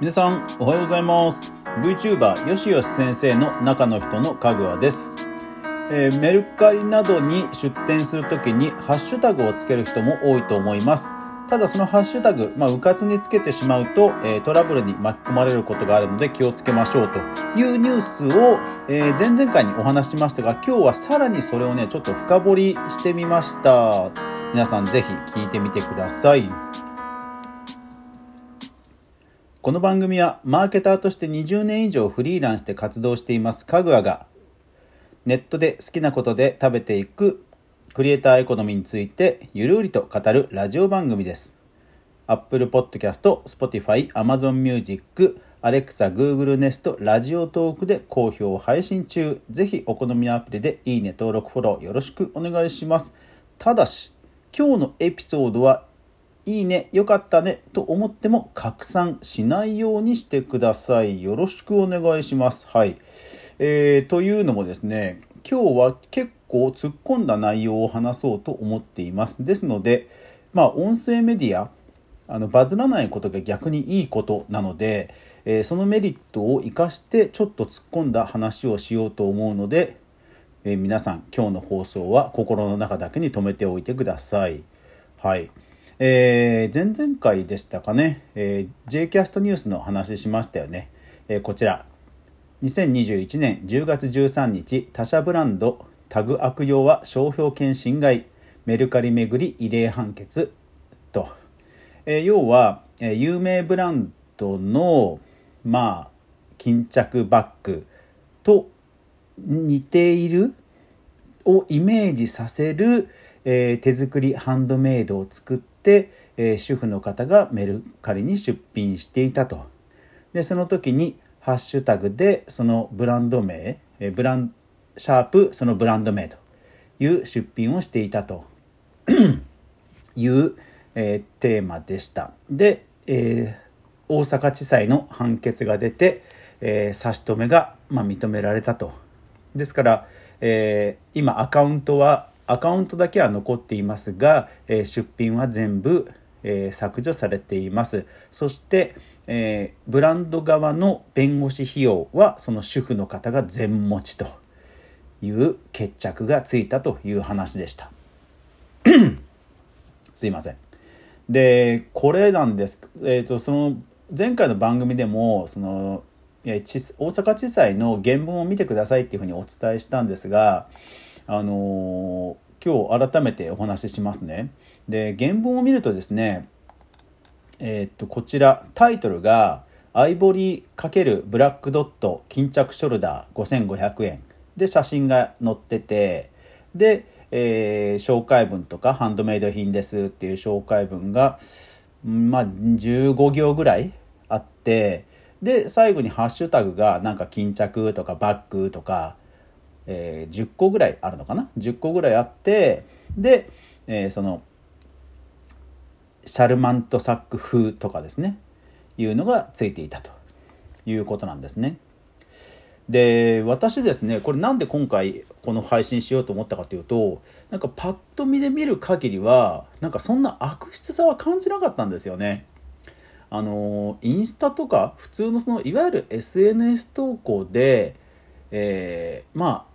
皆さんおはようございます。VTuber よしよし先生の中の人のかぐわです、えー、メルカリなどに出店するときにハッシュタグをつける人も多いと思います。ただそのハッシュタグ、まあ、うかつにつけてしまうと、えー、トラブルに巻き込まれることがあるので気をつけましょうというニュースを、えー、前々回にお話ししましたが今日はさらにそれをねちょっと深掘りしてみました。皆さんぜひ聞いてみてくださいこの番組はマーケターとして20年以上フリーランスで活動していますかぐわがネットで好きなことで食べていくクリエイターエコノミーについてゆるりと語るラジオ番組です。Apple Podcast、Spotify、Amazon Music、Alexa、Google Nest、ラジオトークで好評配信中。ぜひお好みのアプリでいいね、登録、フォローよろしくお願いします。ただし、今日のエピソードはいいね、よかったねと思っても拡散しないようにしてください。よろしくお願いします。はい。えー、というのもですね、今日は結構突っ込んだ内容を話そうと思っています。ですので、まあ、音声メディア、あのバズらないことが逆にいいことなので、えー、そのメリットを生かしてちょっと突っ込んだ話をしようと思うので、えー、皆さん今日の放送は心の中だけに留めておいてください。はい。えー、前々回でしたかね、えー、j キャストニュースの話しましたよね、えー、こちら2021年10月13日他社ブランドタグ悪用は商標権侵害メルカリ巡り異例判決と、えー、要は、えー、有名ブランドのまあ巾着バッグと似ているをイメージさせる、えー、手作りハンドメイドを作って、えー、主婦の方がメルカリに出品していたと。でその時にハッシュタグでそのブランド名、えー、ブランシャープそのブランド名という出品をしていたと いう、えー、テーマでした。で、えー、大阪地裁の判決が出て、えー、差し止めが、まあ、認められたと。ですから、えー、今アカウントはアカウントだけは残っていますが、えー、出品は全部、えー、削除されています。そして、え、ブランド側の弁護士費用はその主婦の方が全持ちという決着がついたという話でした。すいません。でこれなんです、えーと、その前回の番組でもその大阪地裁の原文を見てくださいっていうふうにお伝えしたんですがあのー、今日改めてお話ししますね。で原文を見るとですねえー、っとこちらタイトルが「アイボリー×ブラックドット巾着ショルダー5500円」で写真が載っててで、えー、紹介文とかハンドメイド品ですっていう紹介文がまあ15行ぐらいあってで最後にハッシュタグがなんか巾着とかバッグとかえー、10個ぐらいあるのかな？10個ぐらいあってで、えー、そのシャルマントサック風とかですねいうのがついていたということなんですね。で私ですねこれなんで今回この配信しようと思ったかというとなんかパッと見で見る限りはなんかそんな悪質さは感じなかったんですよね。あのインスタとか普通のそのいわゆる SNS 投稿で、えー、まあ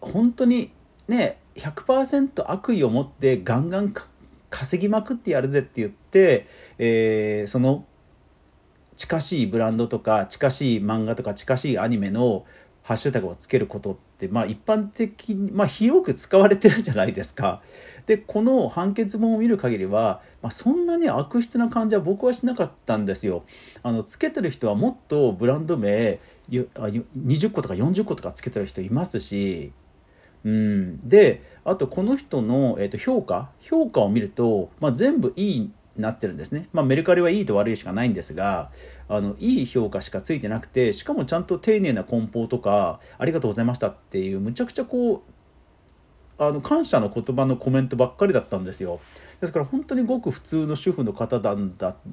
本当にね100%悪意を持ってガンガン稼ぎまくってやるぜって言って、えー、その近しいブランドとか近しい漫画とか近しいアニメのハッシュタグをつけることって、まあ、一般的に、まあ、広く使われてるじゃないですか。でこの判決文を見る限りは、まあ、そんなに悪質な感じは僕はしなかったんですよ。あのつけてる人はもっとブランド名20個とか40個とかつけてる人いますしうん、であとこの人の、えー、と評価？評価を見ると、まあ、全部いいなってるんですね、まあ、メルカリはいいと悪いしかないんですがあのいい評価しかついてなくてしかもちゃんと丁寧な梱包とかありがとうございましたっていうむちゃくちゃこうあの感謝の言葉のコメントばっかりだったんですよ。ですから本当にごく普通の主婦の方だ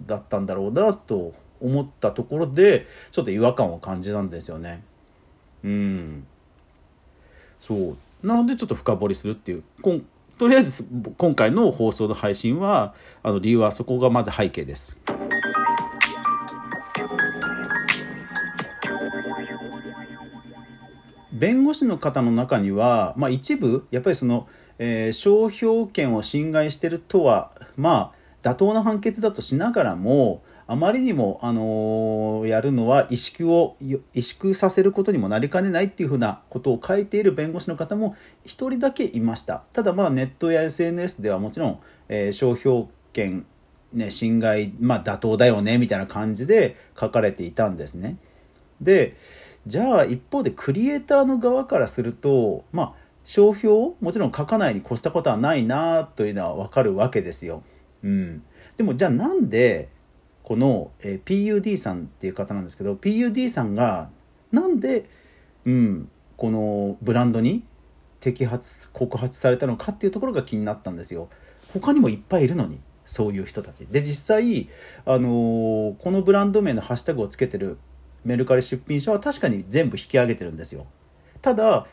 だったんだろうなと思ったところでちょっと違和感を感じたんですよね。うん。そう。なのでちょっと深掘りするっていう。とりあえず今回の放送の配信はあの理由はそこがまず背景です。弁護士の方の中には、まあ、一部やっぱりその、えー、商標権を侵害してるとはまあ妥当な判決だとしながらもあまりにも、あのー、やるのは萎縮を萎縮させることにもなりかねないっていうふうなことを書いている弁護士の方も1人だけいました。ただまあネットや SNS ではもちろん、えー、商標権、ね、侵害、まあ、妥当だよねみたいな感じで書かれていたんですね。でじゃあ一方でクリエイターの側からするとまあ商標をもちろん書かないに越したことはないなというのは分かるわけですよ。うん、でもじゃあなんでこの、えー、PUD さんっていう方なんですけど PUD さんがなんで、うん、このブランドに摘発告発されたのかっていうところが気になったんですよ。他にもいっぱいいるのにそういう人たち。で実際、あのー、このブランド名のハッシュタグをつけてるメルカリ出品者は確かに全部引き上げてるんですよ。ただ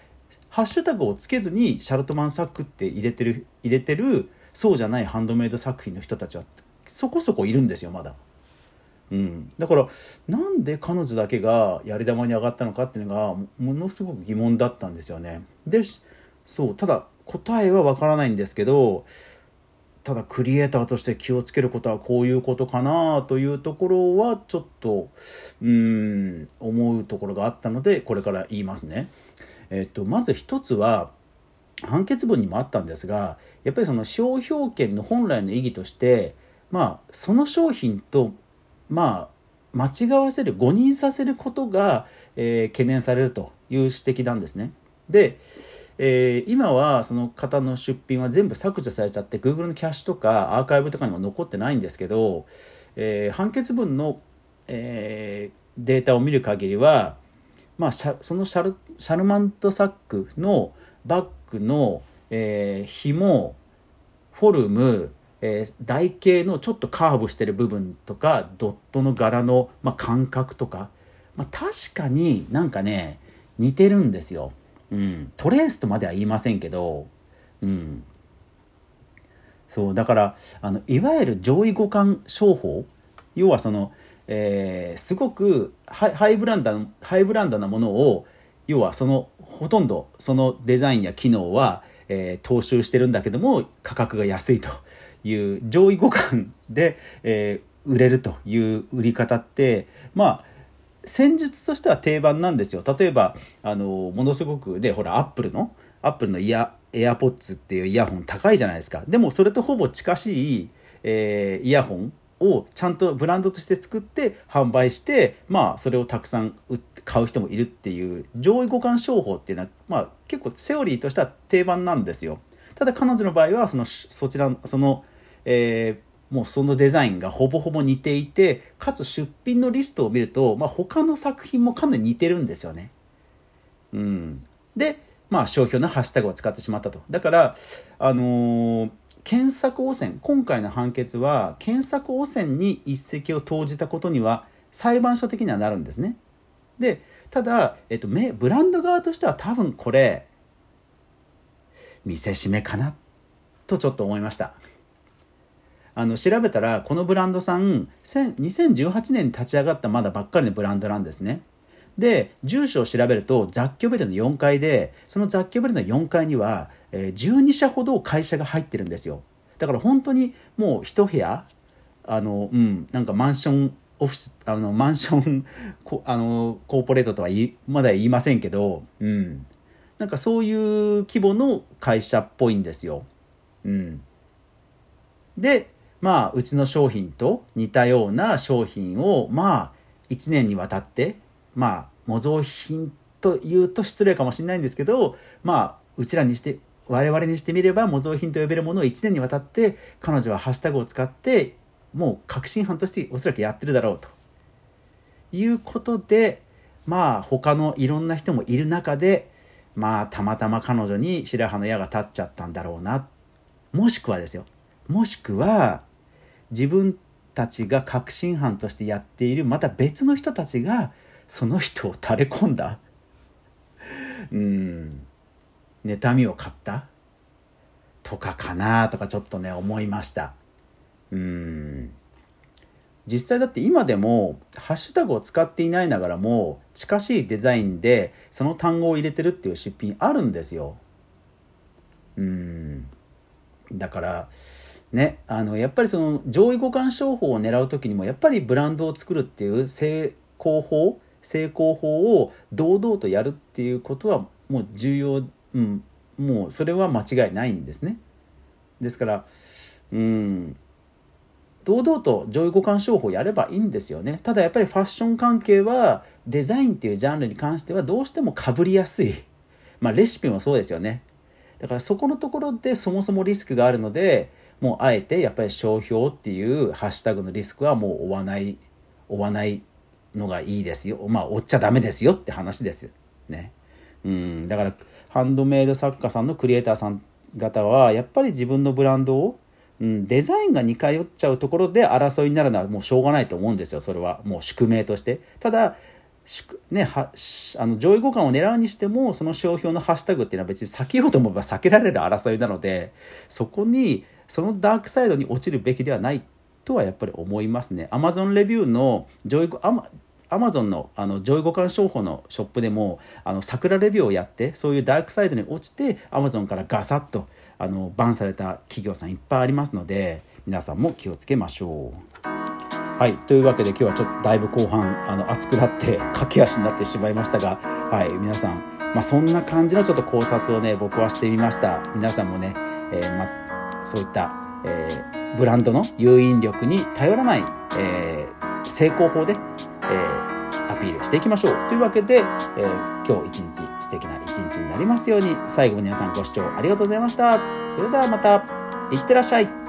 ハッシュタグをつけずにシャルトマンサックって入れてる入れてるそうじゃないハンドメイド作品の人たちはそこそこいるんですよまだ。うん、だからなんで彼女だけがやり玉に上がったのかっていうのがものすごく疑問だったんですよね。でそうただ答えはわからないんですけどただクリエイターとして気をつけることはこういうことかなというところはちょっとうん思うところがあったのでこれから言いますね。えっと、まず一つは判決文にもあったんですがやっぱりその商標権の本来の意義としてまあその商品とまあ間違わせる誤認させることが、えー、懸念されるという指摘なんですね。で、えー、今はその方の出品は全部削除されちゃって Google のキャッシュとかアーカイブとかにも残ってないんですけど、えー、判決文の、えデータを見る限りは、まあ、そのシャルシャルマントサックのバッグの、えー、紐フォルムえー、台形のちょっとカーブしてる部分とかドットの柄の、まあ、感覚とか、まあ、確かになんかね似てるんですよ。うん、トレースとまでは言いませんけど、うん、そうだからあのいわゆる上位互換商法。要はその、えー、すごくハイブランドハイブランドなものを要はそのほとんどそのデザインや機能は、えー、踏襲してるんだけども価格が安いと。いう上位互換で、えー、売れるという売り方ってまあ戦術としては定番なんですよ。例えばあのものすごくでほらアップルのアップルのイヤ AirPods っていうイヤホン高いじゃないですか。でもそれとほぼ近しい、えー、イヤホンをちゃんとブランドとして作って販売してまあそれをたくさん買う人もいるっていう上位互換商法っていうのは、まあ、結構セオリーとしては定番なんですよ。ただ彼女の場合はそのそちらそのえー、もうそのデザインがほぼほぼ似ていてかつ出品のリストを見ると、まあ、他の作品もかなり似てるんですよね。うん、でまあ商標のハッシュタグを使ってしまったと。だからあのー、検索汚染今回の判決は検索汚染に一石を投じたことには裁判所的にはなるんですね。でただ、えっと、ブランド側としては多分これ見せしめかなとちょっと思いました。あの調べたらこのブランドさん2018年に立ち上がったまだばっかりのブランドなんですね。で住所を調べると雑居ビルの4階でその雑居ビルの4階には、え12社ほど会社が入ってるんですよだから本当にもう一部屋あの、うん、なんかマンションオフィスあのマンション コあのコーポレートとはまだ言いませんけど、うん、なんかそういう規模の会社っぽいんですよ。うん、でまあうちの商品と似たような商品をまあ1年にわたってまあ模造品というと失礼かもしれないんですけどまあうちらにして我々にしてみれば模造品と呼べるものを1年にわたって彼女はハッシュタグを使ってもう確信犯としておそらくやってるだろうと。いうことでまあ他のいろんな人もいる中でまあたまたま彼女に白羽の矢が立っちゃったんだろうな。もしくはですよ。もしくは自分たちが確信犯としてやっているまた別の人たちがその人を垂れ込んだ。うん。妬みを買った？とかかなとかちょっとね思いました。うん。実際だって今でもハッシュタグを使っていないながらも近しいデザインでその単語を入れてるっていう出品あるんですよ。うん。だからねあのやっぱりその上位互換商法を狙う時にもやっぱりブランドを作るっていう成功法成功法を堂々とやるっていうことはもう重要、うん、もうそれは間違いないんですね。ですからうん堂々と上位互換商法やればいいんですよね。ただやっぱりファッション関係はデザインっていうジャンルに関してはどうしてもかぶりやすい。まあレシピもそうですよね。だからそこのところでそもそもリスクがあるのでもうあえてやっぱり商標っていうハッシュタグのリスクはもう追わない追わないのがいいですよ。まあ追っちゃダメですよって話ですね。うん。だからハンドメイド作家さんのクリエイターさん方はやっぱり自分のブランドを、うん、デザインが似通っちゃうところで争いになるのはもうしょうがないと思うんですよ。それは。もう宿命として。ただね、はあの上位互換を狙うにしてもその商標のハッシュタグっていうのは別に避けようと思えば避けられる争いなのでそこにそのダークサイドに落ちるべきではないとはやっぱり思いますね。Amazon レビューの上位アマゾンのあの上位互換商法のショップでもあの桜レビューをやってそういうダークサイドに落ちてアマゾンからガサッとあのバンされた企業さんいっぱいありますので皆さんも気をつけましょう。はい、というわけで今日はちょっとだいぶ後半あの熱くなって 駆け足になってしまいましたが、はい、皆さん、まあ、そんな感じのちょっと考察をね僕はしてみました。皆さんもね、えー、ま、そういった、えー、ブランドの誘引力に頼らない、えー、成功法で、えアピールしていきましょう。というわけで、え今日一日素敵な一日になりますように。最後皆さんご視聴ありがとうございました。それではまた。いってらっしゃい。